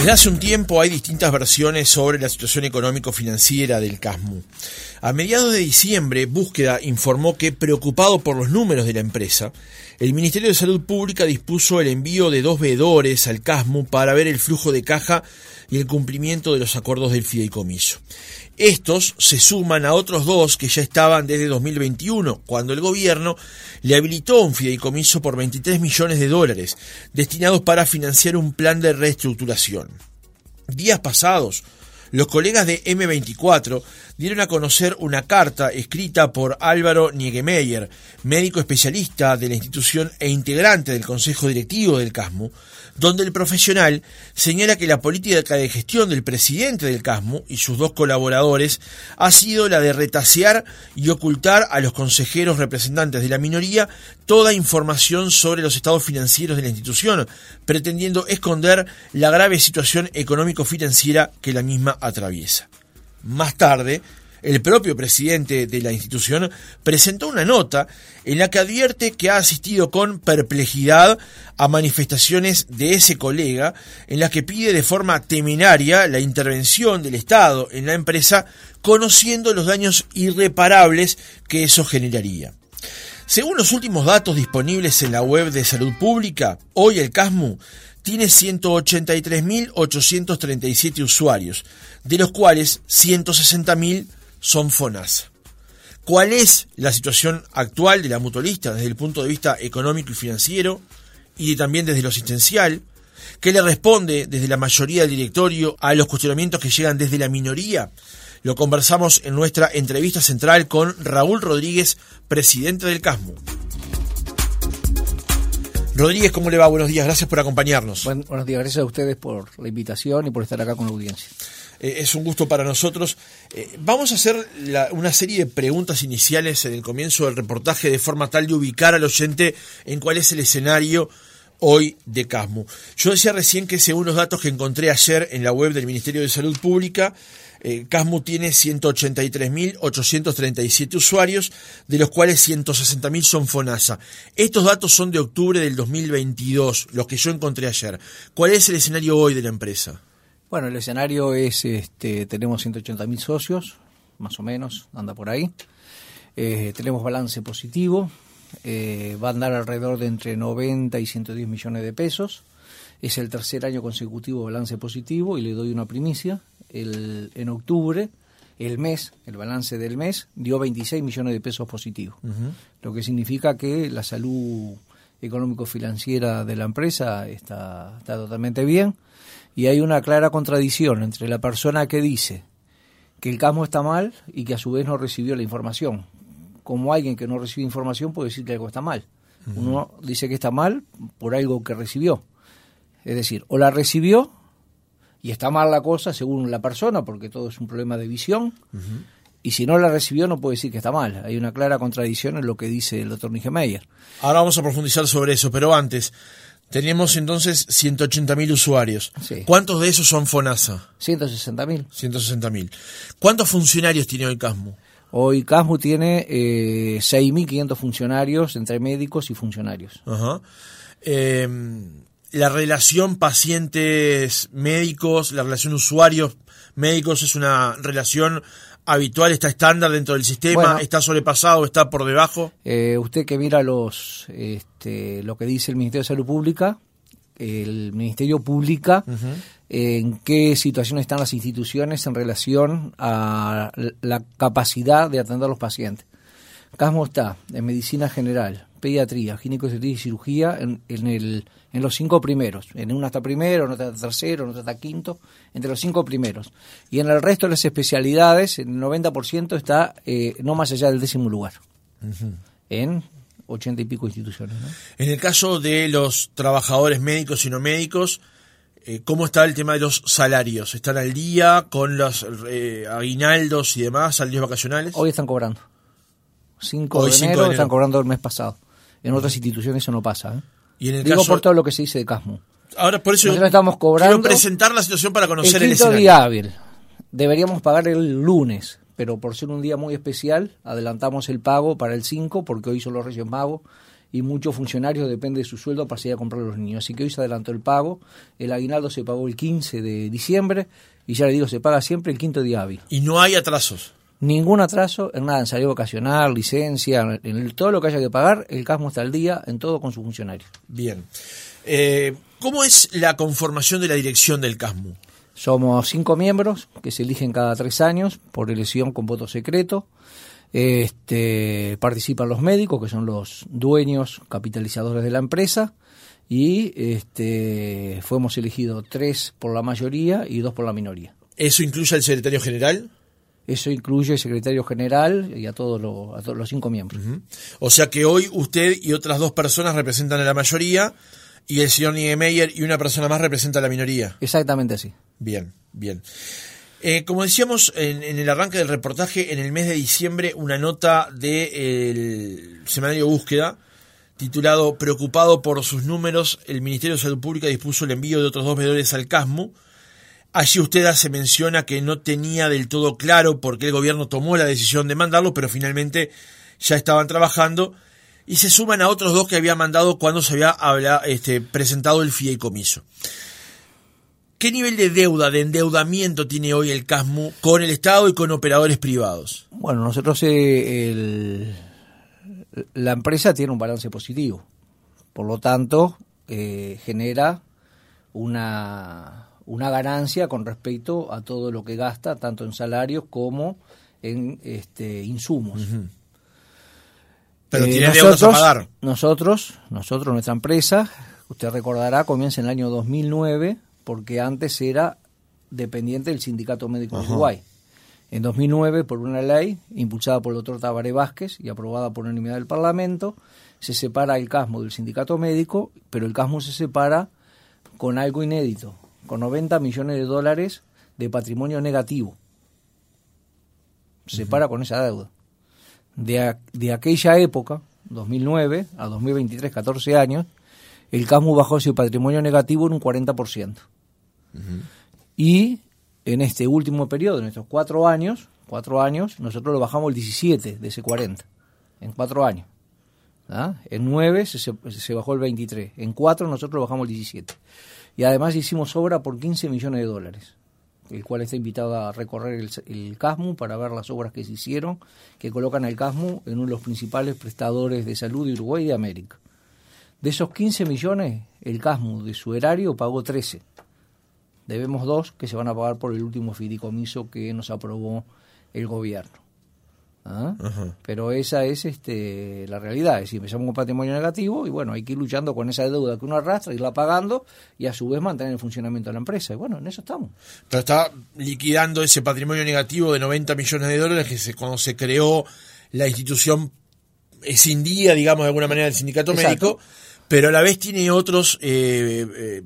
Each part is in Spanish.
Desde hace un tiempo hay distintas versiones sobre la situación económico-financiera del CASMU. A mediados de diciembre, Búsqueda informó que, preocupado por los números de la empresa, el Ministerio de Salud Pública dispuso el envío de dos veedores al CASMU para ver el flujo de caja y el cumplimiento de los acuerdos del fideicomiso. Estos se suman a otros dos que ya estaban desde 2021, cuando el gobierno le habilitó un fideicomiso por 23 millones de dólares, destinados para financiar un plan de reestructuración. Días pasados, los colegas de M24 dieron a conocer una carta escrita por Álvaro Niegemeyer, médico especialista de la institución e integrante del Consejo Directivo del CASMU, donde el profesional señala que la política de gestión del presidente del CASMU y sus dos colaboradores ha sido la de retasear y ocultar a los consejeros representantes de la minoría toda información sobre los estados financieros de la institución, pretendiendo esconder la grave situación económico-financiera que la misma atraviesa. Más tarde, el propio presidente de la institución presentó una nota en la que advierte que ha asistido con perplejidad a manifestaciones de ese colega en las que pide de forma temeraria la intervención del Estado en la empresa conociendo los daños irreparables que eso generaría. Según los últimos datos disponibles en la web de salud pública, hoy el CASMU tiene 183.837 usuarios, de los cuales 160.000 son FONASA. ¿Cuál es la situación actual de la mutualista desde el punto de vista económico y financiero y también desde lo asistencial? ¿Qué le responde desde la mayoría del directorio a los cuestionamientos que llegan desde la minoría? Lo conversamos en nuestra entrevista central con Raúl Rodríguez, presidente del CASMU. Rodríguez, ¿cómo le va? Buenos días, gracias por acompañarnos. buenos días, gracias a ustedes por la invitación y por estar acá con la audiencia. Eh, es un gusto para nosotros. Eh, vamos a hacer una serie de preguntas iniciales en el comienzo del reportaje de forma tal de ubicar al oyente en cuál es el escenario hoy de Casmu. Yo decía recién que según los datos que encontré ayer en la web del Ministerio de Salud Pública, eh, Casmu tiene 183.837 usuarios, de los cuales 160.000 son FONASA. Estos datos son de octubre del 2022, los que yo encontré ayer. ¿Cuál es el escenario hoy de la empresa? Bueno, el escenario es, este, tenemos 180 mil socios, más o menos, anda por ahí. Eh, tenemos balance positivo, eh, va a andar alrededor de entre 90 y 110 millones de pesos. Es el tercer año consecutivo balance positivo y le doy una primicia. El, en octubre, el mes, el balance del mes, dio 26 millones de pesos positivos, lo que significa que la salud económico-financiera de la empresa está, está totalmente bien y hay una clara contradicción entre la persona que dice que el CASMO está mal y que a su vez no recibió la información. Como alguien que no recibe información puede decir que algo está mal. Uno dice que está mal por algo que recibió. Es decir, o la recibió y está mal la cosa según la persona, porque todo es un problema de visión, y si no la recibió no puede decir que está mal. Hay una clara contradicción en lo que dice el doctor Meyer. Ahora vamos a profundizar sobre eso, pero antes, tenemos entonces 180.000 usuarios. ¿Cuántos de esos son FONASA? 160.000. 160.000. ¿Cuántos funcionarios tiene hoy CASMU? Hoy CASMU tiene eh, 6.500 funcionarios entre médicos y funcionarios. Ajá. Em, la relación pacientes-médicos, la relación usuarios-médicos es una relación habitual, está estándar dentro del sistema, está sobrepasado, está por debajo. Eh, usted que mira los este, lo que dice el Ministerio de Salud Pública, el Ministerio publica en qué situación están las instituciones en relación a la capacidad de atender a los pacientes. Casmo está en medicina general, pediatría, ginecología y cirugía en, el, en los cinco primeros. En una está primero, en otra está tercero, en otra está quinto, entre los cinco primeros. Y en el resto de las especialidades, el 90% está eh, no más allá del décimo lugar. En ochenta y pico instituciones. En el caso de los trabajadores médicos y no médicos, eh, ¿cómo está el tema de los salarios? ¿Están al día con los eh, aguinaldos y demás, salidos vacacionales? Hoy están cobrando. 5 de, enero, están cobrando el mes pasado. En otras instituciones eso no pasa. ¿eh? ¿Y en el Digo por todo lo que se dice de Casmo. Ahora, por eso Nosotros estamos cobrando. Quiero presentar la situación para conocer el, el escenario. día hábil. Deberíamos pagar el lunes, pero por ser un día muy especial, adelantamos el pago para el 5, porque hoy son los Reyes Magos y muchos funcionarios depende de su sueldo para salir a comprar a los niños. Así que hoy se adelantó el pago, el aguinaldo se pagó el 15 de diciembre y ya le digo, se paga siempre el quinto día hábil. Y no hay atrasos. Ningún atraso en nada, en salida vacacional, licencia, en todo lo que haya que pagar, el CASMO está al día en todo con sus funcionarios. Bien. Eh, ¿Cómo es la conformación de la dirección del CASMO? Somos cinco miembros que se eligen cada tres años por elección con voto secreto. Este, participan los médicos, que son los dueños capitalizadores de la empresa, y este, fuimos elegidos tres por la mayoría y dos por la minoría. ¿Eso incluye al secretario general? Eso incluye el secretario general y a todos, los, a todos los cinco miembros. O sea que hoy usted y otras dos personas representan a la mayoría y el señor Niemeyer y una persona más representa a la minoría. Exactamente así. Bien, bien. Eh, como decíamos en, el arranque del reportaje, en el mes de diciembre, una nota del semanario Búsqueda, titulado Preocupado por sus números, el Ministerio de Salud Pública dispuso el envío de otros dos veedores al CASMU. Allí usted hace menciona que no tenía del todo claro por qué el gobierno tomó la decisión de mandarlo, pero finalmente ya estaban trabajando y se suman a otros dos que había mandado cuando se había este, presentado el fideicomiso. ¿Qué nivel de deuda, de endeudamiento tiene hoy el CASMU con el Estado y con operadores privados? Bueno, nosotros eh, la empresa tiene un balance positivo, por lo tanto eh, genera una, una ganancia con respecto a todo lo que gasta, tanto en salarios como en este, insumos. Pero eh, tiene nosotros, a pagar. Nosotros, nosotros, nuestra empresa, usted recordará, comienza en el año 2009 porque antes era dependiente del Sindicato Médico de Uruguay. En 2009, por una ley impulsada por el doctor Tabaré Vázquez y aprobada por unanimidad del Parlamento, se separa el CASMO del Sindicato Médico, pero el CASMO se separa con algo inédito, con 90 millones de dólares de patrimonio negativo. Se separa con esa deuda. De, de aquella época, 2009 a 2023, 14 años, el CASMU bajó su patrimonio negativo en un 40%. Y en este último periodo, en estos cuatro años, cuatro años, nosotros lo bajamos el 17 de ese 40, en cuatro años. ¿Ah? En nueve se, se, bajó el 23, en cuatro nosotros lo bajamos el 17. Y además hicimos obra por 15 millones de dólares, el cual está invitado a recorrer el, el, CASMU para ver las obras que se hicieron, que colocan al CASMU en uno de los principales prestadores de salud de Uruguay y de América. De esos 15 millones, el CASMU de su erario pagó 13. Debemos dos que se van a pagar por el último fideicomiso que nos aprobó el gobierno. ¿Ah? Pero esa es este, la realidad. Es decir, empezamos con patrimonio negativo y bueno, hay que ir luchando con esa deuda que uno arrastra, irla pagando y a su vez mantener el funcionamiento de la empresa. Y bueno, en eso estamos. Pero está liquidando ese patrimonio negativo de 90 millones de dólares que se, cuando se creó la institución escindía, digamos, de alguna manera del sindicato médico pero a la vez tiene otros eh, eh,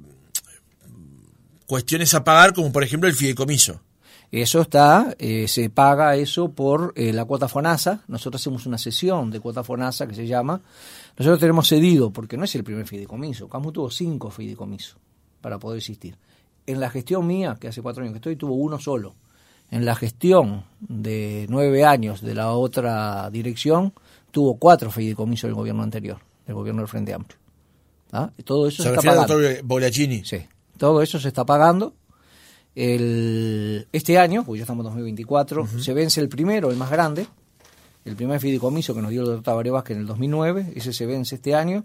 cuestiones a pagar, como por ejemplo el fideicomiso. Eso está, eh, se paga eso por la cuota FONASA. Nosotros hacemos una sesión de cuota FONASA que se llama. Nosotros tenemos cedido, porque no es el primer fideicomiso. Camus tuvo cinco fideicomisos para poder existir. En la gestión mía, que hace cuatro años que estoy, tuvo uno solo. En la gestión de nueve años de la otra dirección, tuvo cuatro fideicomisos del gobierno anterior, del gobierno del Frente Amplio. ¿Ah? Todo eso se, está pagando. Sí, todo eso se está pagando. El, este año, pues ya estamos en 2024, se vence el primero, el más grande, el primer fideicomiso que nos dio el doctor Tabaré Vázquez en el 2009, ese se vence este año,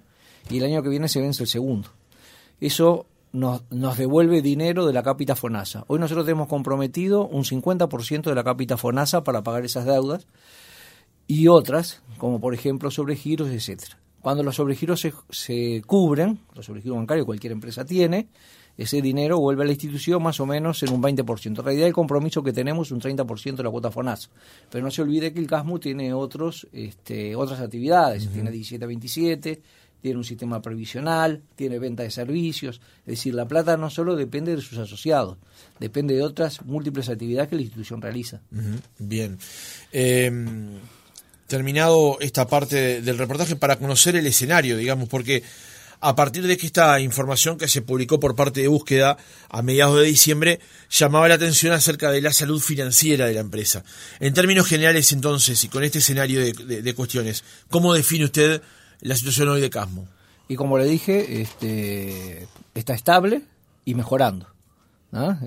y el año que viene se vence el segundo. Eso nos, nos devuelve dinero de la cápita FONASA. Hoy nosotros tenemos comprometido un 50% de la cápita FONASA para pagar esas deudas y otras, como por ejemplo sobregiros, etcétera. Cuando los sobregiros se, se cubren, los sobregiros bancarios cualquier empresa tiene, ese dinero vuelve a la institución más o menos en un 20%. En realidad el compromiso que tenemos es un 30% de la cuota FONAS. Pero no se olvide que el CASMU tiene otros, este, otras actividades, tiene 17 a 27, tiene un sistema previsional, tiene venta de servicios. Es decir, la plata no solo depende de sus asociados, depende de otras múltiples actividades que la institución realiza. Bien. Eh terminado esta parte del reportaje para conocer el escenario, digamos, porque a partir de que esta información que se publicó por parte de búsqueda a mediados de diciembre llamaba la atención acerca de la salud financiera de la empresa. En términos generales, entonces, y con este escenario de, cuestiones, ¿cómo define usted la situación hoy de Casmo? Y como le dije, este, está estable y mejorando.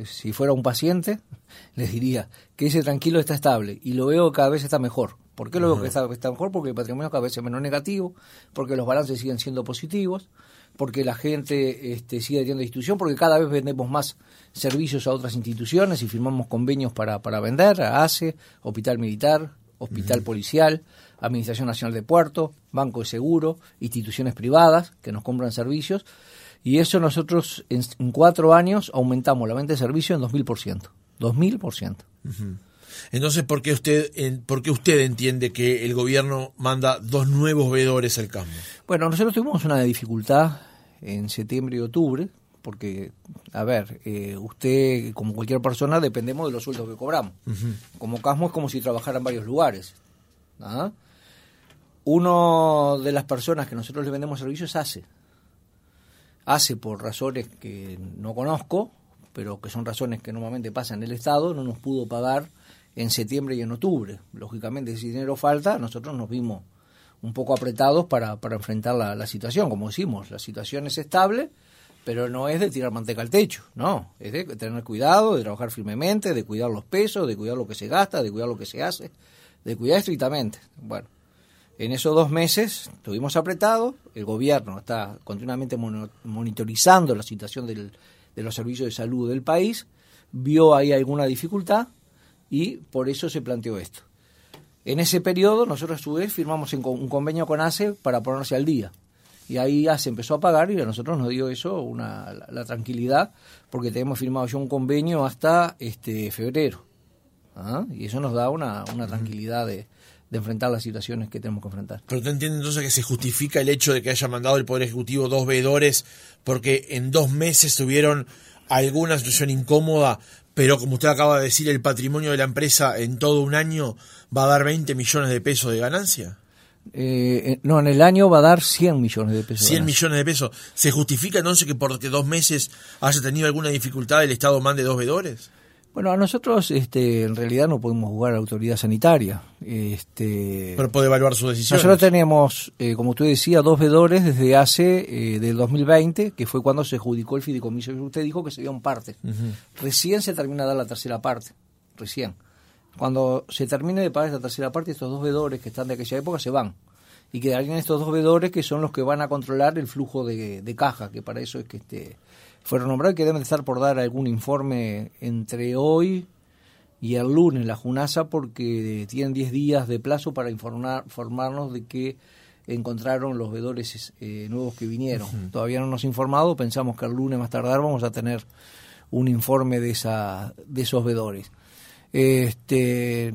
Si fuera un paciente, les diría que ese tranquilo está estable y lo veo cada vez está mejor. ¿Por qué lo veo que está, está, mejor? Porque el patrimonio cada vez es menos negativo, porque los balances siguen siendo positivos, porque la gente este, sigue teniendo institución, porque cada vez vendemos más servicios a otras instituciones y firmamos convenios para, para vender, a ACE, Hospital Militar, Hospital Policial, Administración Nacional de Puerto, Banco de Seguro, instituciones privadas que nos compran servicios. Y eso nosotros en, cuatro años aumentamos la venta de servicios en 2000%. 2000%. Entonces, ¿por qué, usted, ¿por qué usted entiende que el gobierno manda dos nuevos veedores al campo? Bueno, nosotros tuvimos una dificultad en septiembre y octubre, porque, a ver, eh, usted, como cualquier persona, dependemos de los sueldos que cobramos. Como Casmo es como si trabajara en varios lugares. ¿ah? Uno de las personas que nosotros le vendemos servicios hace. Hace por razones que no conozco, pero que son razones que normalmente pasan en el Estado, no nos pudo pagar en septiembre y en octubre. Lógicamente, si dinero falta, nosotros nos vimos un poco apretados para, para enfrentar la, la situación. Como decimos, la situación es estable, pero no es de tirar manteca al techo, no, es de tener cuidado, de trabajar firmemente, de cuidar los pesos, de cuidar lo que se gasta, de cuidar lo que se hace, de cuidar estrictamente. Bueno, en esos dos meses estuvimos apretados, el gobierno está continuamente monitorizando la situación del, de los servicios de salud del país, vio ahí alguna dificultad y por eso se planteó esto. En ese periodo nosotros a su vez firmamos un convenio con ACE para ponerse al día y ahí ya se empezó a pagar y a nosotros nos dio eso una, la, tranquilidad porque tenemos firmado ya un convenio hasta este febrero ¿ah? y eso nos da una, una tranquilidad de, de, enfrentar las situaciones que tenemos que enfrentar. Pero usted entiende entonces que se justifica el hecho de que haya mandado el Poder Ejecutivo dos veedores porque en dos meses tuvieron alguna situación incómoda, pero como usted acaba de decir, el patrimonio de la empresa en todo un año va a dar 20 millones de pesos de ganancia? Eh, eh, no, en el año va a dar 100 millones de pesos. 100 millones de pesos. ¿Se justifica entonces que porque dos meses haya tenido alguna dificultad el Estado mande dos vedores? Bueno, a nosotros este, en realidad no podemos jugar a autoridad sanitaria. Este, Pero puede evaluar su decisión. Nosotros tenemos, eh, como usted decía, dos vedores desde hace, del 2020, que fue cuando se adjudicó el fideicomiso. Usted dijo que se dio parte. Recién se termina de dar la tercera parte. Recién. Cuando se termine de pagar esta tercera parte, estos dos vedores que están de aquella época se van. Y quedarían estos dos vedores que son los que van a controlar el flujo de, caja, que para eso es que este, fueron nombrados y que deben estar por dar algún informe entre hoy y el lunes, la JUNASA, porque tienen 10 días de plazo para informar, informarnos de que encontraron los vedores eh, nuevos que vinieron. Todavía no nos han informado, pensamos que el lunes más tardar vamos a tener un informe de, esa, de esos vedores. Este,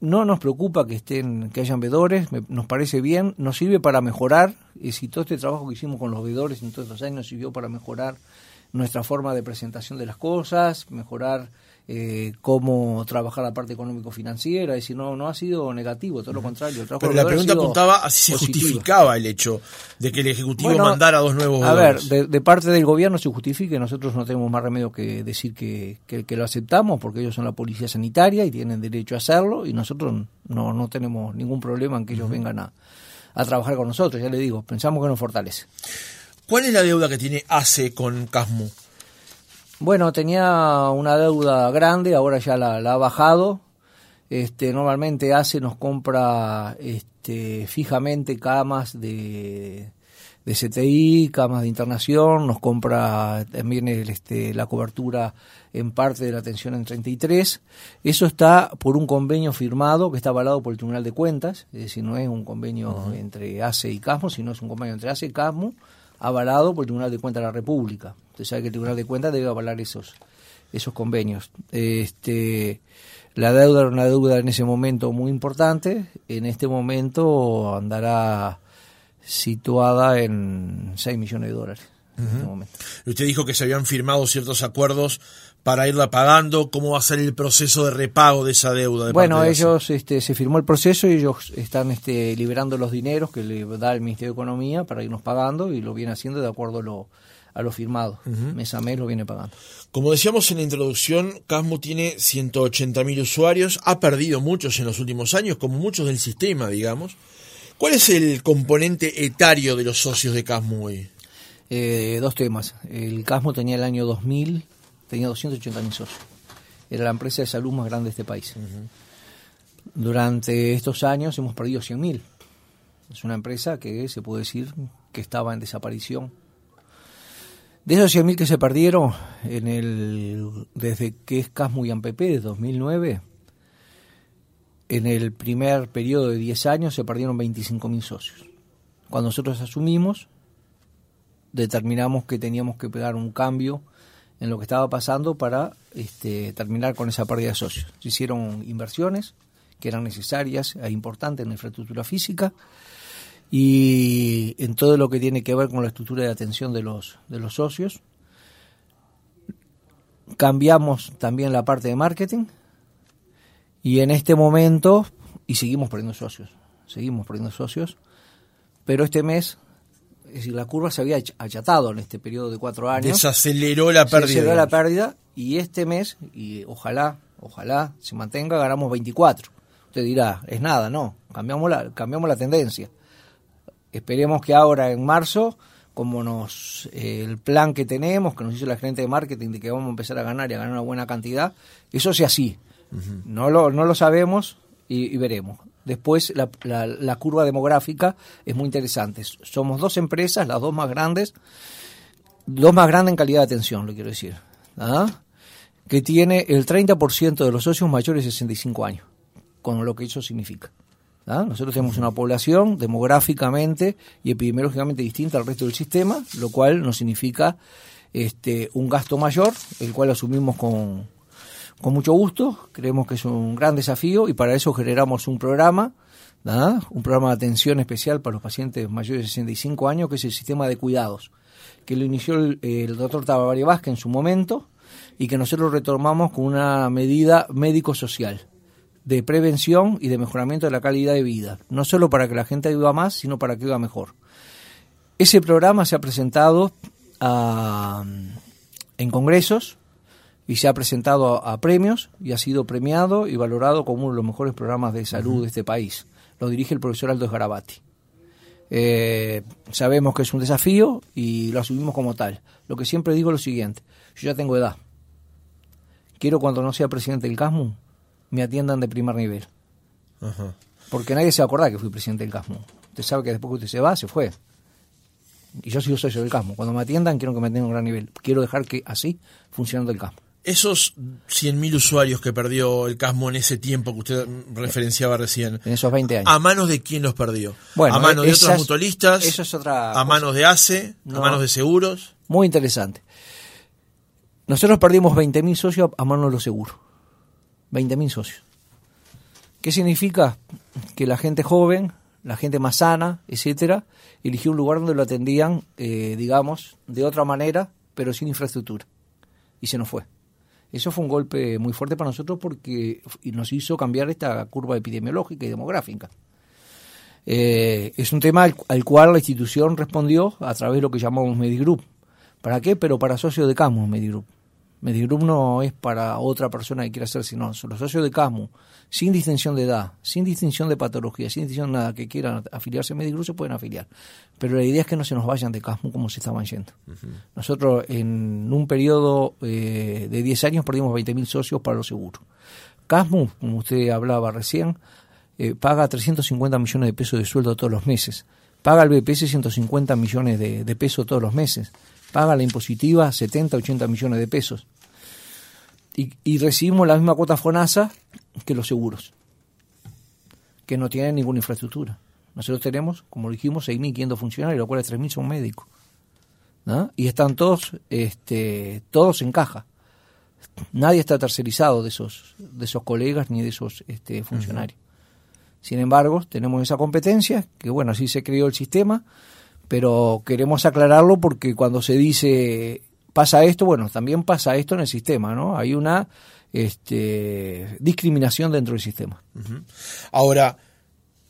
no nos preocupa que estén, que hayan vedores, nos parece bien, nos sirve para mejorar, y si todo este trabajo que hicimos con los vedores en todos estos años nos sirvió para mejorar nuestra forma de presentación de las cosas, mejorar eh, cómo trabajar la parte económico-financiera, es decir, no, no ha sido negativo, todo lo contrario. Pero la pregunta apuntaba a si se justificaba el hecho de que el Ejecutivo mandara dos nuevos A ver, de, parte del gobierno se justifique, nosotros no tenemos más remedio que decir que, que, lo aceptamos, porque ellos son la policía sanitaria y tienen derecho a hacerlo, y nosotros no, no tenemos ningún problema en que ellos vengan a, a trabajar con nosotros, ya le digo, pensamos que nos fortalece. ¿Cuál es la deuda que tiene ACE con CASMU? Bueno, tenía una deuda grande, ahora ya la, ha bajado. Este, normalmente ACE nos compra este, fijamente camas de, de CTI, camas de internación, nos compra también el, este, la cobertura en parte de la atención en 33. Eso está por un convenio firmado que está avalado por el Tribunal de Cuentas, es decir, no es un convenio entre ACE y CASMO, sino es un convenio entre ACE y CASMO avalado por el Tribunal de Cuentas de la República. Usted sabe que el Tribunal de Cuentas debe avalar esos, esos convenios. Este, la deuda era una deuda en ese momento muy importante, en este momento andará situada en 6 millones de dólares. Este Usted dijo que se habían firmado ciertos acuerdos para irla pagando? ¿Cómo va a ser el proceso de repago de esa deuda? bueno, ellos este, se firmó el proceso y ellos están este, liberando los dineros que le da el Ministerio de Economía para irnos pagando y lo viene haciendo de acuerdo a lo, a lo firmado. Mes a mes lo viene pagando. Como decíamos en la introducción, Casmo tiene 180.000 usuarios, ha perdido muchos en los últimos años, como muchos del sistema, digamos. ¿Cuál es el componente etario de los socios de Casmo hoy? Eh, dos temas. El Casmo tenía el año 2000, tenía 280 mil socios. Era la empresa de salud más grande de este país. Durante estos años hemos perdido 100 mil. Es una empresa que se puede decir que estaba en desaparición. De esos 100 mil que se perdieron en el, desde que es Casmo y AMPP, de 2009, en el primer periodo de 10 años se perdieron 25 mil socios. Cuando nosotros asumimos, determinamos que teníamos que pegar un cambio en lo que estaba pasando para este, terminar con esa pérdida de socios. Se hicieron inversiones que eran necesarias e importantes en la infraestructura física y en todo lo que tiene que ver con la estructura de atención de los, de los socios. Cambiamos también la parte de marketing y en este momento, y seguimos perdiendo socios, seguimos perdiendo socios, pero este mes es decir, la curva se había achatado en este periodo de cuatro años. Desaceleró la pérdida. Desaceleró la pérdida y este mes, y ojalá, ojalá se mantenga, ganamos 24. Usted dirá, es nada, no, cambiamos la, cambiamos la tendencia. Esperemos que ahora en marzo, como nos eh, el plan que tenemos, que nos hizo la gerente de marketing de que vamos a empezar a ganar y a ganar una buena cantidad, eso sea así. no, lo, no lo sabemos y veremos. Después, la, la, curva demográfica es muy interesante. Somos dos empresas, las dos más grandes, dos más grandes en calidad de atención, lo quiero decir, ¿ah? que tiene el 30% de los socios mayores de 65 años, con lo que eso significa. ¿ah? Nosotros tenemos una población demográficamente y epidemiológicamente distinta al resto del sistema, lo cual nos significa este, un gasto mayor, el cual asumimos con, con mucho gusto, creemos que es un gran desafío y para eso generamos un programa, un programa de atención especial para los pacientes mayores de 65 años, que es el sistema de cuidados, que lo inició el, doctor Tabaré Vázquez en su momento y que nosotros retomamos con una medida médico-social de prevención y de mejoramiento de la calidad de vida, no solo para que la gente viva más, sino para que viva mejor. Ese programa se ha presentado a, en congresos, y se ha presentado a, premios y ha sido premiado y valorado como uno de los mejores programas de salud de este país. Lo dirige el profesor Aldo Esgarabati. Eh, sabemos que es un desafío y lo asumimos como tal. Lo que siempre digo es lo siguiente, yo ya tengo edad. Quiero cuando no sea presidente del CASMU, me atiendan de primer nivel. Porque nadie se va a acordar que fui presidente del CASMU. Usted sabe que después que usted se va, se fue. Y yo soy socio del CASMU. Cuando me atiendan, quiero que me atiendan a un gran nivel. Quiero dejar que así funcionando el CASMU esos 100.000 usuarios que perdió el Casmo en ese tiempo que usted referenciaba recién. En esos 20 años. ¿A manos de quién los perdió? Bueno, ¿A manos de otros mutualistas? Eso es otra ¿A manos de ACE? ¿A manos de seguros? Muy interesante. Nosotros perdimos 20.000 socios a manos de los seguros. 20.000 socios. ¿Qué significa? Que la gente joven, la gente más sana, etcétera, eligió un lugar donde lo atendían, eh, digamos, de otra manera, pero sin infraestructura. Y se nos fue. Eso fue un golpe muy fuerte para nosotros porque nos hizo cambiar esta curva epidemiológica y demográfica. Eh, es un tema al, cual la institución respondió a través de lo que llamamos Medigroup. ¿Para qué? Pero para socios de Camus Medigroup. Medigroup no es para otra persona que quiera hacer, sino los socios de CASMU, sin distinción de edad, sin distinción de patología, sin distinción de nada, que quieran afiliarse a Medigroup se pueden afiliar. Pero la idea es que no se nos vayan de CASMU como se estaban yendo. Nosotros en un periodo eh, de 10 años perdimos 20.000 socios para los seguros. CASMU, como usted hablaba recién, eh, paga 350 millones de pesos de sueldo todos los meses. Paga al BPS 150 millones de, de pesos todos los meses paga la impositiva 70, 80 millones de pesos. Y, recibimos la misma cuota FONASA que los seguros, que no tienen ninguna infraestructura. Nosotros tenemos, como dijimos, 6.500 funcionarios, los cuales 3.000 son médicos. Y están todos, este, todos en caja. Nadie está tercerizado de esos, de esos colegas ni de esos este, funcionarios. Sin embargo, tenemos esa competencia, que bueno, así se creó el sistema, pero queremos aclararlo porque cuando se dice pasa esto, bueno, también pasa esto en el sistema, ¿no? Hay una este, discriminación dentro del sistema. Ahora,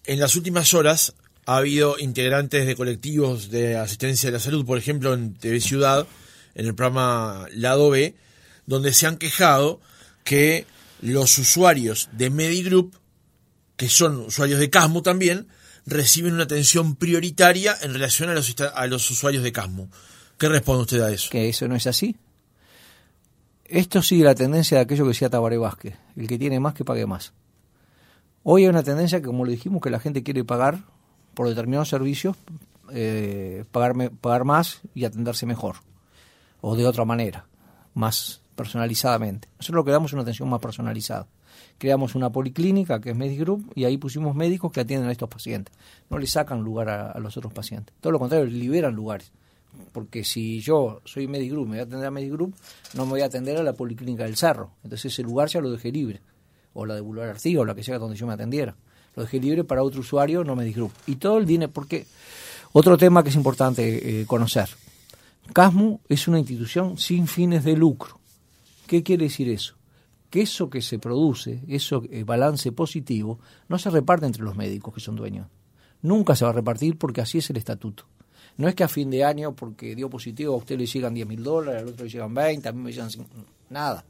en las últimas horas ha habido integrantes de colectivos de asistencia de la salud, por ejemplo, en TV Ciudad, en el programa Lado B, donde se han quejado que los usuarios de Medigroup, que son usuarios de Casmo también, reciben una atención prioritaria en relación a los, a los usuarios de Casmo. ¿Qué responde usted a eso? Que eso no es así. Esto sigue la tendencia de aquello que decía Tabaré Vázquez, el que tiene más que pague más. Hoy hay una tendencia que, como le dijimos, que la gente quiere pagar por determinados servicios, eh, pagar más y atenderse mejor, o de otra manera, más personalizadamente. Nosotros lo que damos es una atención más personalizada. Creamos una policlínica que es Medigroup y ahí pusimos médicos que atienden a estos pacientes. No le sacan lugar a, los otros pacientes. Todo lo contrario, liberan lugares. Porque si yo soy Medigroup, me voy a atender a Medigroup, no me voy a atender a la policlínica del Cerro. Entonces ese lugar ya lo dejé libre. O la de Boulevard Artigo, o la que sea donde yo me atendiera. Lo dejé libre para otro usuario, no Medigroup. Y todo el dinero, porque otro tema que es importante eh, conocer. CASMU es una institución sin fines de lucro. ¿Qué quiere decir eso? Que eso que se produce, eso eh, balance positivo, no se reparte entre los médicos que son dueños. Nunca se va a repartir porque así es el estatuto. No es que a fin de año, porque dio positivo, a usted le llegan 10 mil dólares, al otro le llegan 20, a mí me llegan 5, nada.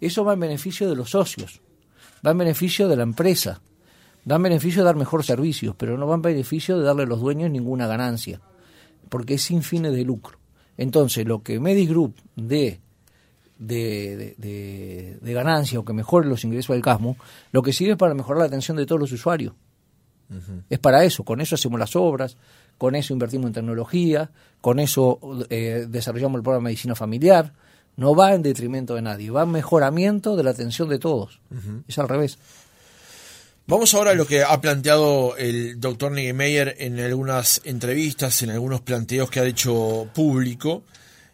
Eso va en beneficio de los socios, va en beneficio de la empresa, va en beneficio de dar mejor servicios, pero no va en beneficio de darle a los dueños ninguna ganancia, porque es sin fines de lucro. Entonces, lo que Medigroup dé de, de, ganancia o que mejore los ingresos del CASMO, lo que sirve es para mejorar la atención de todos los usuarios. Es para eso, con eso hacemos las obras, con eso invertimos en tecnología, con eso eh, desarrollamos el programa de medicina familiar. No va en detrimento de nadie, va en mejoramiento de la atención de todos. Es al revés. Vamos ahora a lo que ha planteado el doctor Niemeyer en algunas entrevistas, en algunos planteos que ha hecho público.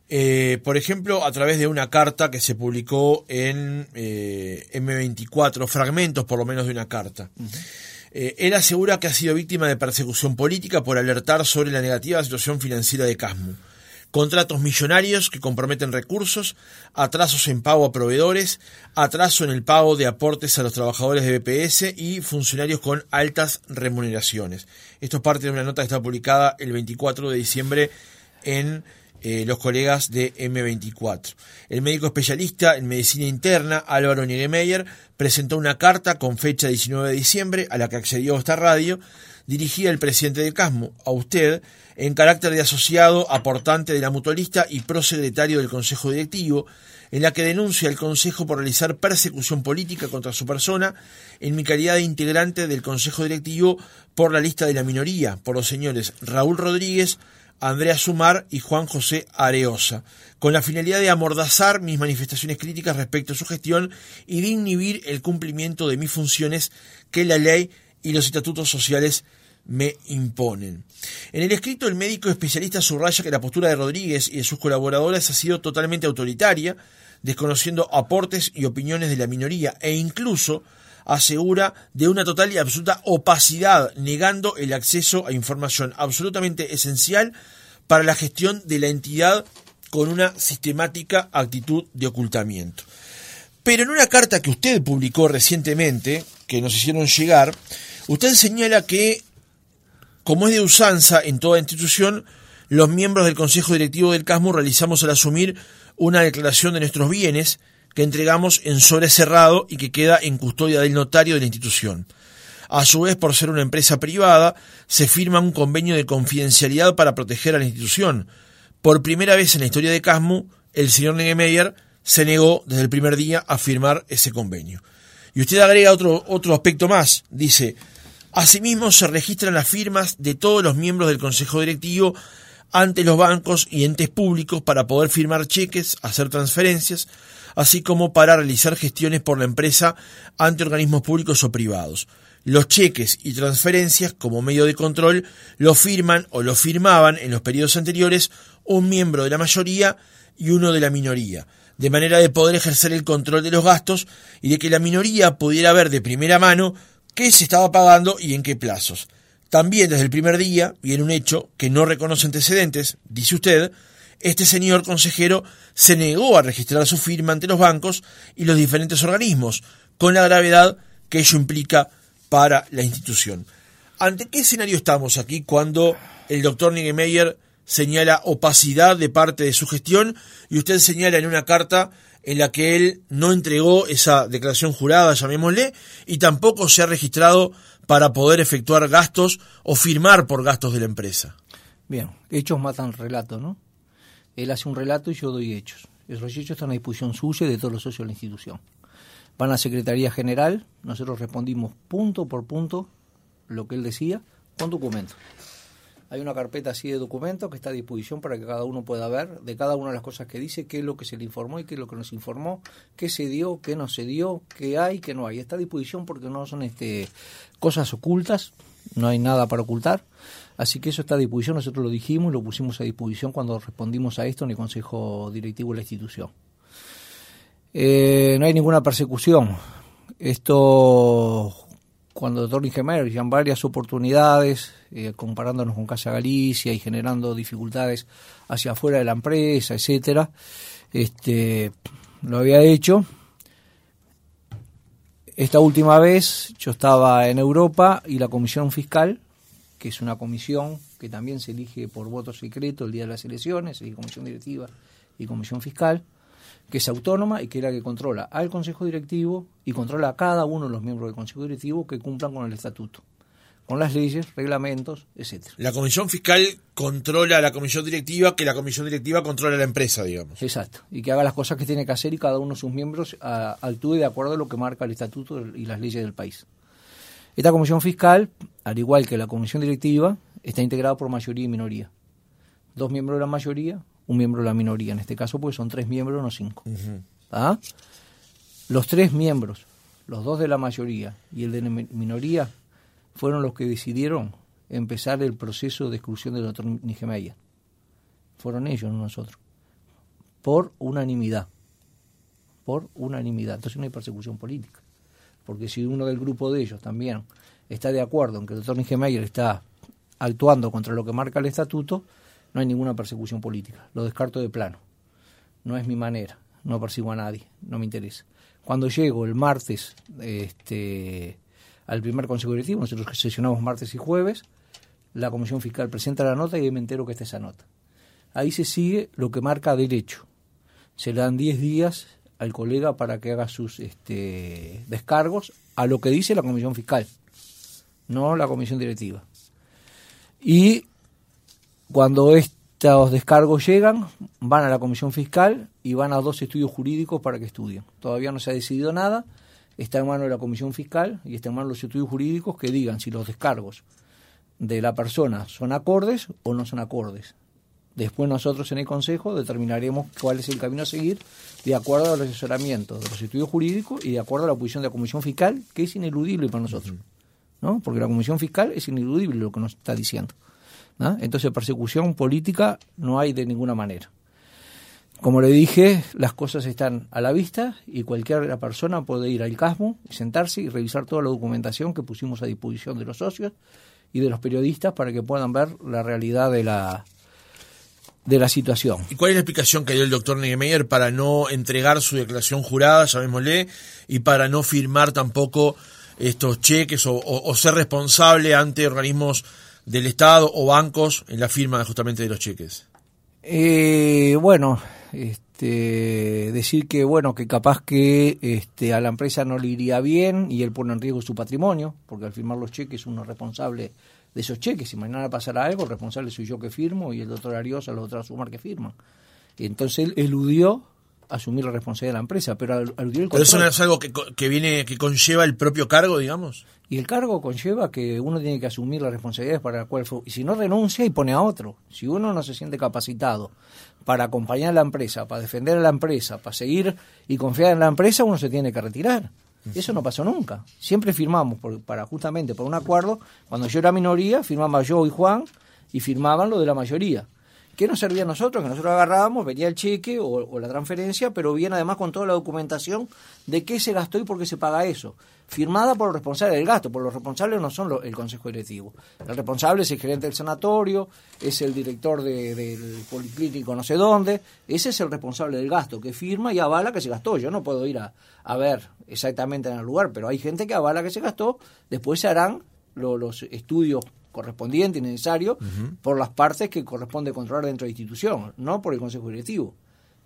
Eh, por ejemplo, a través de una carta que se publicó en eh, M24, fragmentos por lo menos de una carta. Eh, él asegura que ha sido víctima de persecución política por alertar sobre la negativa situación financiera de Casmu contratos millonarios que comprometen recursos, atrasos en pago a proveedores, atraso en el pago de aportes a los trabajadores de BPS y funcionarios con altas remuneraciones. Esto es parte de una nota que está publicada el 24 de diciembre en eh, los colegas de M24. El médico especialista en medicina interna, Álvaro Niegemeyer, presentó una carta con fecha 19 de diciembre a la que accedió esta radio, dirigida al presidente del CASMO, a usted, en carácter de asociado, aportante de la mutualista y prosecretario del Consejo Directivo, en la que denuncia al Consejo por realizar persecución política contra su persona en mi calidad de integrante del Consejo Directivo por la lista de la minoría, por los señores Raúl Rodríguez, Andrea Sumar y Juan José Areosa, con la finalidad de amordazar mis manifestaciones críticas respecto a su gestión y de inhibir el cumplimiento de mis funciones que la ley y los estatutos sociales me imponen. En el escrito, el médico especialista subraya que la postura de Rodríguez y de sus colaboradores ha sido totalmente autoritaria, desconociendo aportes y opiniones de la minoría e incluso asegura de una total y absoluta opacidad, negando el acceso a información absolutamente esencial para la gestión de la entidad con una sistemática actitud de ocultamiento. Pero en una carta que usted publicó recientemente, que nos hicieron llegar, usted señala que como es de usanza en toda institución, los miembros del Consejo Directivo del CASMU realizamos al asumir una declaración de nuestros bienes que entregamos en sobre cerrado y que queda en custodia del notario de la institución. A su vez, por ser una empresa privada, se firma un convenio de confidencialidad para proteger a la institución. Por primera vez en la historia de CASMU, el señor Negemeyer se negó desde el primer día a firmar ese convenio. Y usted agrega otro, otro aspecto más. Dice, Asimismo, se registran las firmas de todos los miembros del Consejo Directivo ante los bancos y entes públicos para poder firmar cheques, hacer transferencias, así como para realizar gestiones por la empresa ante organismos públicos o privados. Los cheques y transferencias, como medio de control, lo firman o lo firmaban en los periodos anteriores un miembro de la mayoría y uno de la minoría, de manera de poder ejercer el control de los gastos y de que la minoría pudiera ver de primera mano qué se estaba pagando y en qué plazos. También desde el primer día, y en un hecho que no reconoce antecedentes, dice usted, este señor consejero se negó a registrar su firma ante los bancos y los diferentes organismos, con la gravedad que ello implica para la institución. ¿Ante qué escenario estamos aquí cuando el doctor Niemeyer señala opacidad de parte de su gestión y usted señala en una carta en la que él no entregó esa declaración jurada, llamémosle, y tampoco se ha registrado para poder efectuar gastos o firmar por gastos de la empresa. Bien, hechos matan relato, ¿no? Él hace un relato y yo doy hechos. Esos hechos están a disposición suya y de todos los socios de la institución. Van a la Secretaría General, nosotros respondimos punto por punto lo que él decía con documentos. Hay una carpeta así de documentos que está a disposición para que cada uno pueda ver de cada una de las cosas que dice, qué es lo que se le informó y qué es lo que nos informó, qué se dio, qué no se dio, qué hay, qué no hay. Está a disposición porque no son este cosas ocultas, no hay nada para ocultar. Así que eso está a disposición, nosotros lo dijimos y lo pusimos a disposición cuando respondimos a esto en el Consejo Directivo de la institución. Eh, no hay ninguna persecución. Esto cuando doctor Ingemer ya varias oportunidades, eh, comparándonos con Casa Galicia y generando dificultades hacia afuera de la empresa, etcétera, este, lo había hecho. Esta última vez yo estaba en Europa y la comisión fiscal, que es una comisión que también se elige por voto secreto el día de las elecciones, y comisión directiva y comisión fiscal, que es autónoma y que es la que controla al Consejo Directivo y controla a cada uno de los miembros del Consejo Directivo que cumplan con el estatuto, con las leyes, reglamentos, etcétera. La Comisión Fiscal controla a la Comisión Directiva, que la Comisión Directiva controla a la empresa, digamos. Exacto, y que haga las cosas que tiene que hacer y cada uno de sus miembros actúe de acuerdo a lo que marca el estatuto y las leyes del país. Esta Comisión Fiscal, al igual que la Comisión Directiva, está integrada por mayoría y minoría. Dos miembros de la mayoría, un miembro de la minoría. En este caso, pues son tres miembros, no cinco. ¿Ah? Los tres miembros, los dos de la mayoría y el de la minoría, fueron los que decidieron empezar el proceso de exclusión del doctor Nigemeyer. Fueron ellos, no nosotros. Por unanimidad. Por unanimidad. Entonces no hay persecución política. Porque si uno del grupo de ellos también está de acuerdo en que el doctor Nigemeyer está actuando contra lo que marca el estatuto, no hay ninguna persecución política. Lo descarto de plano. No es mi manera. No persigo a nadie. No me interesa. Cuando llego el martes este, al primer consejo directivo, nosotros sesionamos martes y jueves, la comisión fiscal presenta la nota y me entero que está esa nota. Ahí se sigue lo que marca derecho. Se dan 10 días al colega para que haga sus este, descargos a lo que dice la comisión fiscal, no la comisión directiva. Y cuando estos descargos llegan, van a la comisión fiscal y van a dos estudios jurídicos para que estudien. Todavía no se ha decidido nada, está en mano de la comisión fiscal y está en mano de los estudios jurídicos que digan si los descargos de la persona son acordes o no son acordes. Después nosotros en el Consejo determinaremos cuál es el camino a seguir de acuerdo al asesoramiento de los estudios jurídicos y de acuerdo a la posición de la Comisión Fiscal, que es ineludible para nosotros. ¿no? Porque la Comisión Fiscal es ineludible lo que nos está diciendo. Entonces persecución política no hay de ninguna manera. Como le dije, las cosas están a la vista y cualquier persona puede ir al CASMO, sentarse y revisar toda la documentación que pusimos a disposición de los socios y de los periodistas para que puedan ver la realidad de la, de la situación. ¿Y cuál es la explicación que dio el doctor Niemeyer para no entregar su declaración jurada, llamémosle, y para no firmar tampoco estos cheques o ser responsable ante organismos del Estado o bancos en la firma justamente de los cheques? Eh, bueno, este, decir que bueno que capaz que este, a la empresa no le iría bien y él pone en riesgo su patrimonio, porque al firmar los cheques uno es responsable de esos cheques. Si mañana pasara algo, el responsable soy yo que firmo y el doctor Ariosa los otros sumar que firman. Entonces él eludió asumir la responsabilidad de la empresa, pero aludió el Pero eso no es algo que, que viene que conlleva el propio cargo, digamos. Y el cargo conlleva que uno tiene que asumir las responsabilidades para la cual fue. Y si no renuncia y pone a otro. Si uno no se siente capacitado para acompañar a la empresa, para defender a la empresa, para seguir y confiar en la empresa, uno se tiene que retirar. Eso no pasó nunca. Siempre firmamos por, para justamente por un acuerdo. Cuando yo era minoría, firmaba yo y Juan y firmaban lo de la mayoría. ¿Qué nos servía a nosotros? Que nosotros agarrábamos, venía el cheque o, la transferencia, pero bien además con toda la documentación de qué se gastó y por qué se paga eso. Firmada por los responsables del gasto, por los responsables no son el Consejo Directivo. El responsable es el gerente del sanatorio, es el director del policlínico no sé dónde, ese es el responsable del gasto, que firma y avala que se gastó. Yo no puedo ir a, a ver exactamente en el lugar, pero hay gente que avala que se gastó, después se harán los estudios correspondiente y necesario por las partes que corresponde controlar dentro de la institución, no por el Consejo Directivo.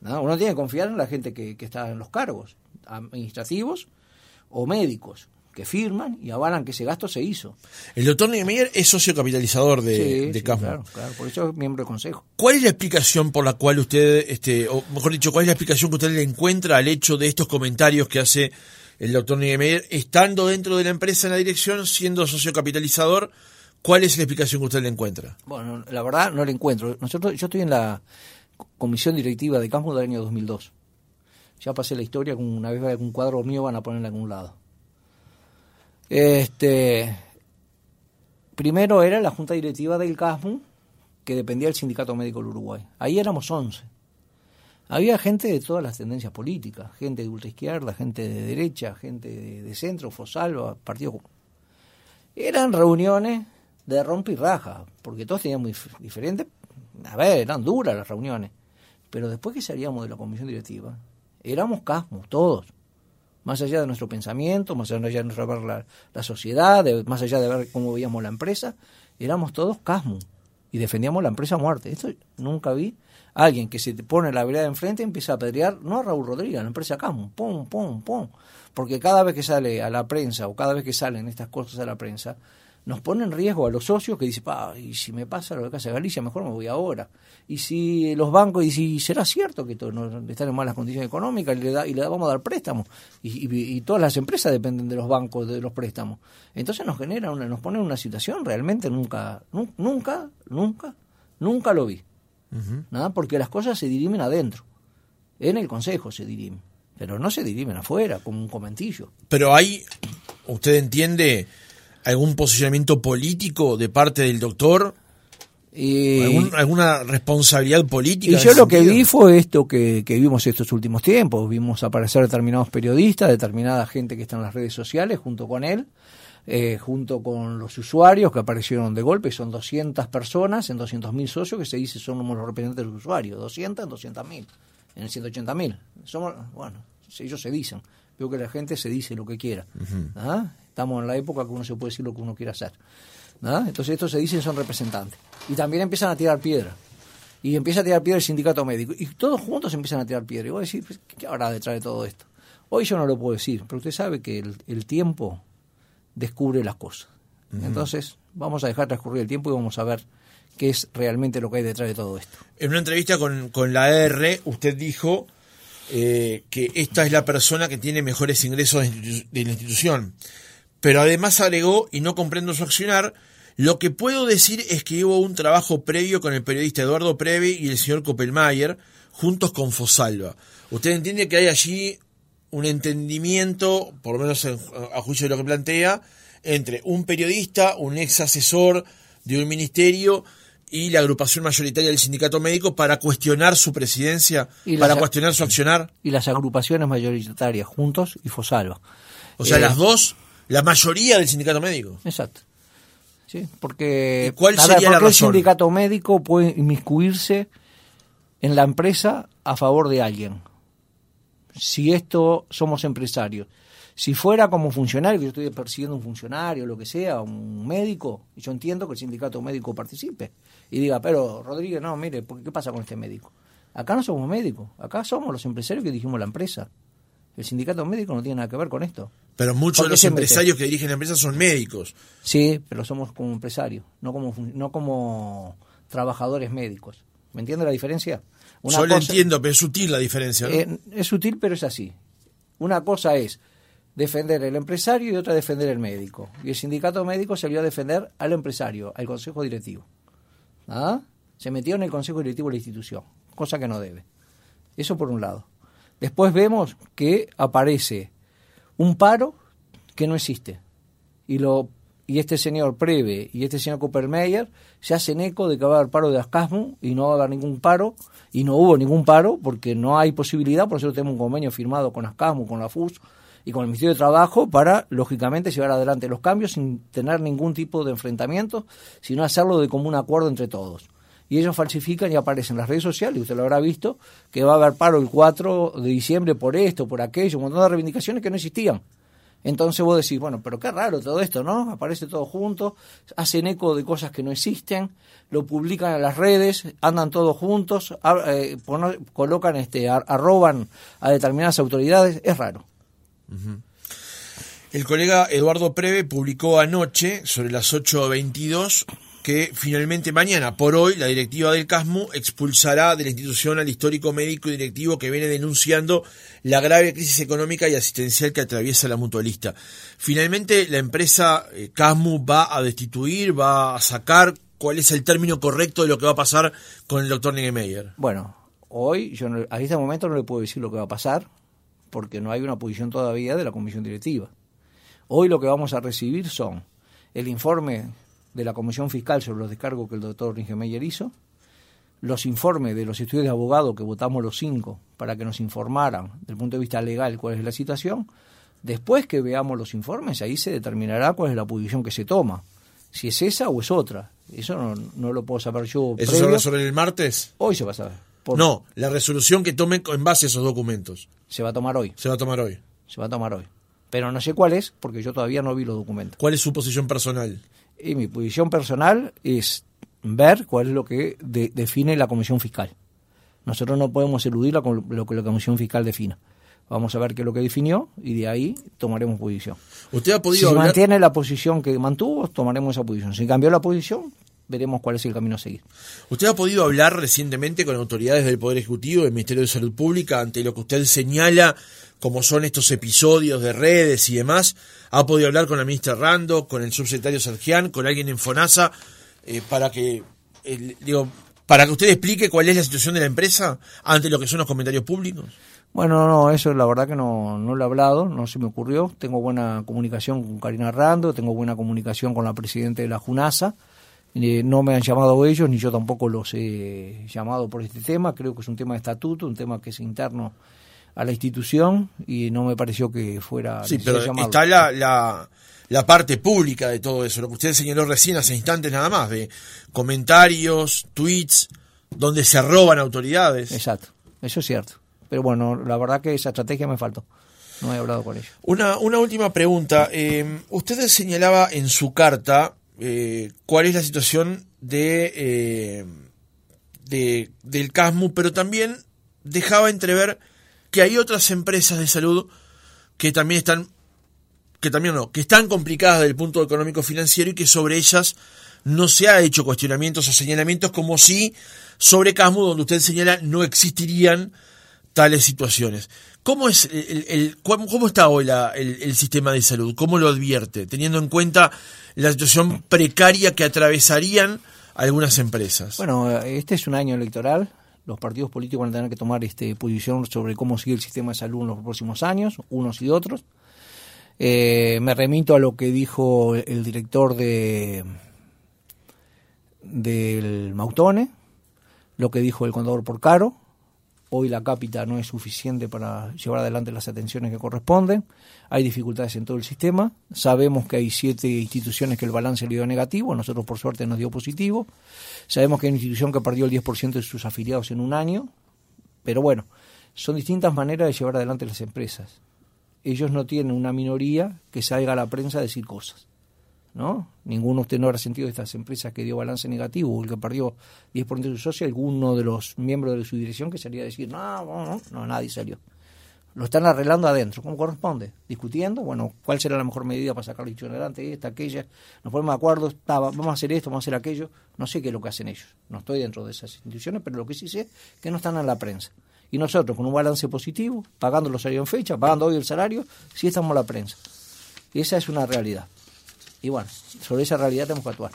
¿no? Uno tiene que confiar en la gente que, está en los cargos administrativos o médicos, que firman y avalan que ese gasto se hizo. El doctor Niemeyer es socio capitalizador de, Sí, de sí, claro, claro, por eso es miembro del consejo. ¿Cuál es la explicación por la cual usted, este, o mejor dicho, cuál es la explicación que usted le encuentra al hecho de estos comentarios que hace el doctor Niemeyer, estando dentro de la empresa en la dirección, siendo socio capitalizador? ¿Cuál es la explicación que usted le encuentra? Bueno, la verdad no le encuentro. Nosotros, yo estoy en la comisión directiva de Casmo del año 2002. Ya pasé la historia, con una vez un cuadro mío van a poner en algún lado. Este, primero era la junta directiva del CASMU, que dependía del Sindicato Médico del Uruguay. Ahí éramos 11. Había gente de todas las tendencias políticas, gente de ultraizquierda, gente de derecha, gente de, centro, Fosalva, Partido Eran reuniones de rompe y raja, porque todos tenían muy dif- diferentes. A ver, eran duras las reuniones. Pero después que salíamos de la comisión directiva, éramos casmos, todos. Más allá de nuestro pensamiento, más allá de nuestra ver la, sociedad, más allá de ver cómo veíamos la empresa, éramos todos casmos y defendíamos la empresa a muerte. Esto nunca vi alguien que se pone la vereda enfrente y empieza a apedrear, no a Raúl Rodríguez, a la empresa Casmo, pum, pum, pum. Porque cada vez que sale a la prensa o cada vez que salen estas cosas a la prensa, nos pone en riesgo a los socios que dicen, pa, y si me pasa lo de Casa de Galicia, mejor me voy ahora. Y si los bancos, y si será cierto que no- están en malas condiciones económicas y le, da, y le vamos a dar préstamos. Y, y- y todas las empresas dependen de los bancos, de los préstamos. Entonces nos genera, una, nos pone en una situación realmente nunca, nu- nunca, nunca, nunca lo vi. Nada, porque las cosas se dirimen adentro. En el consejo se dirimen. Pero no se dirimen afuera, como un comentillo. Pero hay, ¿usted entiende algún posicionamiento político de parte del doctor? Y, ¿Algún- ¿Alguna responsabilidad política? y yo lo que vi fue esto que, que vimos estos últimos tiempos. Vimos aparecer determinados periodistas, determinada gente que está en las redes sociales junto con él, eh, junto con los usuarios que aparecieron de golpe. Son 200 personas en 200.000 socios que se dice son los representantes de los usuarios. 200 en 200.000, en el 180.000. Somos, bueno, ellos se dicen. Veo que la gente se dice lo que quiera. ¿Ah? Estamos en la época que uno se puede decir lo que uno quiera hacer. ¿Ah? Entonces estos se dicen son representantes. Y también empiezan a tirar piedra. Y empieza a tirar piedra el sindicato médico. Y todos juntos empiezan a tirar piedra. Y vos decís, pues, ¿qué habrá detrás de todo esto? Hoy yo no lo puedo decir, pero usted sabe que el, el tiempo descubre las cosas. Entonces vamos a dejar transcurrir el tiempo y vamos a ver qué es realmente lo que hay detrás de todo esto. En una entrevista con, con la R, usted dijo eh, que esta es la persona que tiene mejores ingresos de, la institución. Pero además agregó, y no comprendo su accionar, lo que puedo decir es que hubo un trabajo previo con el periodista Eduardo Preve y el señor Koppelmayer, juntos con Fosalva. ¿Usted entiende que hay allí un entendimiento, por lo menos en- a juicio de lo que plantea, entre un periodista, un ex asesor de un ministerio y la agrupación mayoritaria del sindicato médico para cuestionar su presidencia, Y para cuestionar su accionar? Y las agrupaciones mayoritarias, juntos y Fosalva. O sea, Eh, las dos, la mayoría del sindicato médico. Exacto. Sí, porque ¿Y cuál ¿por la qué el sindicato médico puede inmiscuirse en la empresa a favor de alguien. Si esto somos empresarios. Si fuera como funcionario, que yo estoy persiguiendo un funcionario, lo que sea, un médico, yo entiendo que el sindicato médico participe y diga, pero Rodríguez, no, mire, ¿por qué, ¿qué pasa con este médico? Acá no somos médicos, acá somos los empresarios que dijimos la empresa. El sindicato médico no tiene nada que ver con esto. Pero muchos ¿Por de los empresarios que dirigen la empresa son médicos. Sí, pero somos como empresarios, no como no como trabajadores médicos. ¿Me entiende la diferencia? Yo lo cosa- entiendo, pero es sutil la diferencia. ¿no? eh, es sutil, pero es así. Una cosa es defender el empresario y otra defender el médico. Y el sindicato médico salió a defender al empresario, al consejo directivo. ¿Ah? Se metió en el consejo directivo de la institución, cosa que no debe. Eso por un lado. Después vemos que aparece un paro que no existe. Y lo y este señor Preve y este señor Coopermeyer se hacen eco de que va a haber paro de Ascasmu y no va a haber ningún paro y no hubo ningún paro porque no hay posibilidad, por eso tenemos un convenio firmado con Ascasmu, con la FUS y con el Ministerio de Trabajo para, lógicamente, llevar adelante los cambios sin tener ningún tipo de enfrentamiento, sino hacerlo de común acuerdo entre todos. Y ellos falsifican y aparecen en las redes sociales, usted lo habrá visto, que va a haber paro el 4 de diciembre por esto, por aquello, un montón de reivindicaciones que no existían. Entonces vos decís, bueno, pero qué raro todo esto, ¿no? Aparece todo junto, hacen eco de cosas que no existen, lo publican en las redes, andan todos juntos, eh, colocan, este, ar- arroban a determinadas autoridades, es raro. El colega Eduardo Preve publicó anoche, sobre las 8.22, que finalmente mañana, por hoy, la directiva del CASMU expulsará de la institución al histórico médico y directivo que viene denunciando la grave crisis económica y asistencial que atraviesa la mutualista. Finalmente, la empresa eh, CASMU va a destituir, va a sacar. ¿Cuál es el término correcto de lo que va a pasar con el doctor Niemeyer? Bueno, hoy, yo a este momento no le puedo decir lo que va a pasar, porque no hay una posición todavía de la comisión directiva. Hoy lo que vamos a recibir son el informe de la Comisión Fiscal sobre los descargos que el doctor Ringemeyer hizo, los informes de los estudios de abogado que votamos los cinco para que nos informaran desde el punto de vista legal cuál es la situación, después que veamos los informes ahí se determinará cuál es la posición que se toma, si es esa o es otra. Eso no, lo puedo saber yo. ¿Eso se va a resolver el martes? Hoy se va a saber. No, la resolución que tome en base a esos documentos. Se va a tomar hoy. Se va a tomar hoy. Se va a tomar hoy pero no sé cuál es porque yo todavía no vi los documentos. ¿Cuál es su posición personal? Y mi posición personal es ver cuál es lo que define la Comisión Fiscal. Nosotros no podemos eludir lo que la Comisión Fiscal defina. Vamos a ver qué es lo que definió y de ahí tomaremos posición. ¿Usted ha podido si mantiene la posición que mantuvo, tomaremos esa posición. Si cambió la posición, veremos cuál es el camino a seguir. ¿Usted ha podido hablar recientemente con autoridades del Poder Ejecutivo, del Ministerio de Salud Pública, ante lo que usted señala como son estos episodios de redes y demás? ¿Ha podido hablar con la ministra Rando, con el subsecretario Sergián, con alguien en FONASA, eh, para que, digo, para que usted explique cuál es la situación de la empresa ante lo que son los comentarios públicos? Bueno, no, eso la verdad que no, no lo he hablado, no se me ocurrió. Tengo buena comunicación con Karina Rando, tengo buena comunicación con la presidenta de la JUNASA. Eh, no me han llamado ellos, ni yo tampoco los he llamado por este tema. Creo que es un tema de estatuto, un tema que es interno a la institución y no me pareció que fuera. Sí, pero está la, la, la, parte pública de todo eso, lo que usted señaló recién hace instantes nada más, de comentarios, tweets, donde se roban autoridades. Exacto, eso es cierto. Pero bueno, la verdad que esa estrategia me faltó. No he hablado con ellos. Una, una última pregunta. Eh, usted señalaba en su carta eh, cuál es la situación de, eh, de, del CASMU, pero también dejaba entrever que hay otras empresas de salud que también están que también no, que están complicadas desde el punto económico financiero y que sobre ellas no se ha hecho cuestionamientos o señalamientos como si sobre CASMU, donde usted señala, no existirían tales situaciones. ¿Cómo, es cómo está hoy el, sistema de salud? ¿Cómo lo advierte? Teniendo en cuenta la situación precaria que atravesarían algunas empresas. Bueno, este es un año electoral. Los partidos políticos van a tener que tomar este, posición sobre cómo sigue el sistema de salud en los próximos años, unos y otros. Eh, me remito a lo que dijo el director de del Mautone, lo que dijo el contador Porcaro, Hoy la cápita no es suficiente para llevar adelante las atenciones que corresponden. Hay dificultades en todo el sistema. Sabemos que hay siete instituciones que el balance le dio negativo. Nosotros, por suerte, nos dio positivo. Sabemos que hay una institución que perdió el 10% de sus afiliados en un año. Pero bueno, son distintas maneras de llevar adelante las empresas. Ellos no tienen una minoría que salga a la prensa a decir cosas. ¿No? Ninguno usted no habrá sentido de estas empresas que dio balance negativo o el que perdió 10% de su socio, alguno de los miembros de su dirección que salía a decir, no, no, no, nadie salió. Lo están arreglando adentro, como corresponde, discutiendo, bueno, cuál será la mejor medida para sacar la adelante, esta, aquella, nos ponemos de acuerdo, vamos a hacer esto, vamos a hacer aquello, no sé qué es lo que hacen ellos, no estoy dentro de esas instituciones, pero lo que sí sé es que no están en la prensa. Y nosotros, con un balance positivo, pagando los salarios en fecha, pagando hoy el salario, sí estamos en la prensa. Y esa es una realidad. Y bueno, sobre esa realidad tenemos que actuar.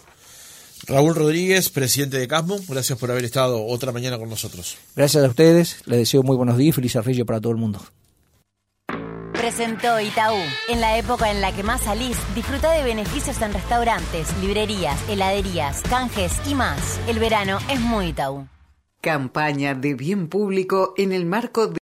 Raúl Rodríguez, presidente de Casmo, gracias por haber estado otra mañana con nosotros. Gracias a ustedes, les deseo muy buenos días y feliz arreglo para todo el mundo. Presentó Itaú. En la época en la que más salís, disfruta de beneficios en restaurantes, librerías, heladerías, canjes y más. El verano es muy Itaú. Campaña de bien público en el marco de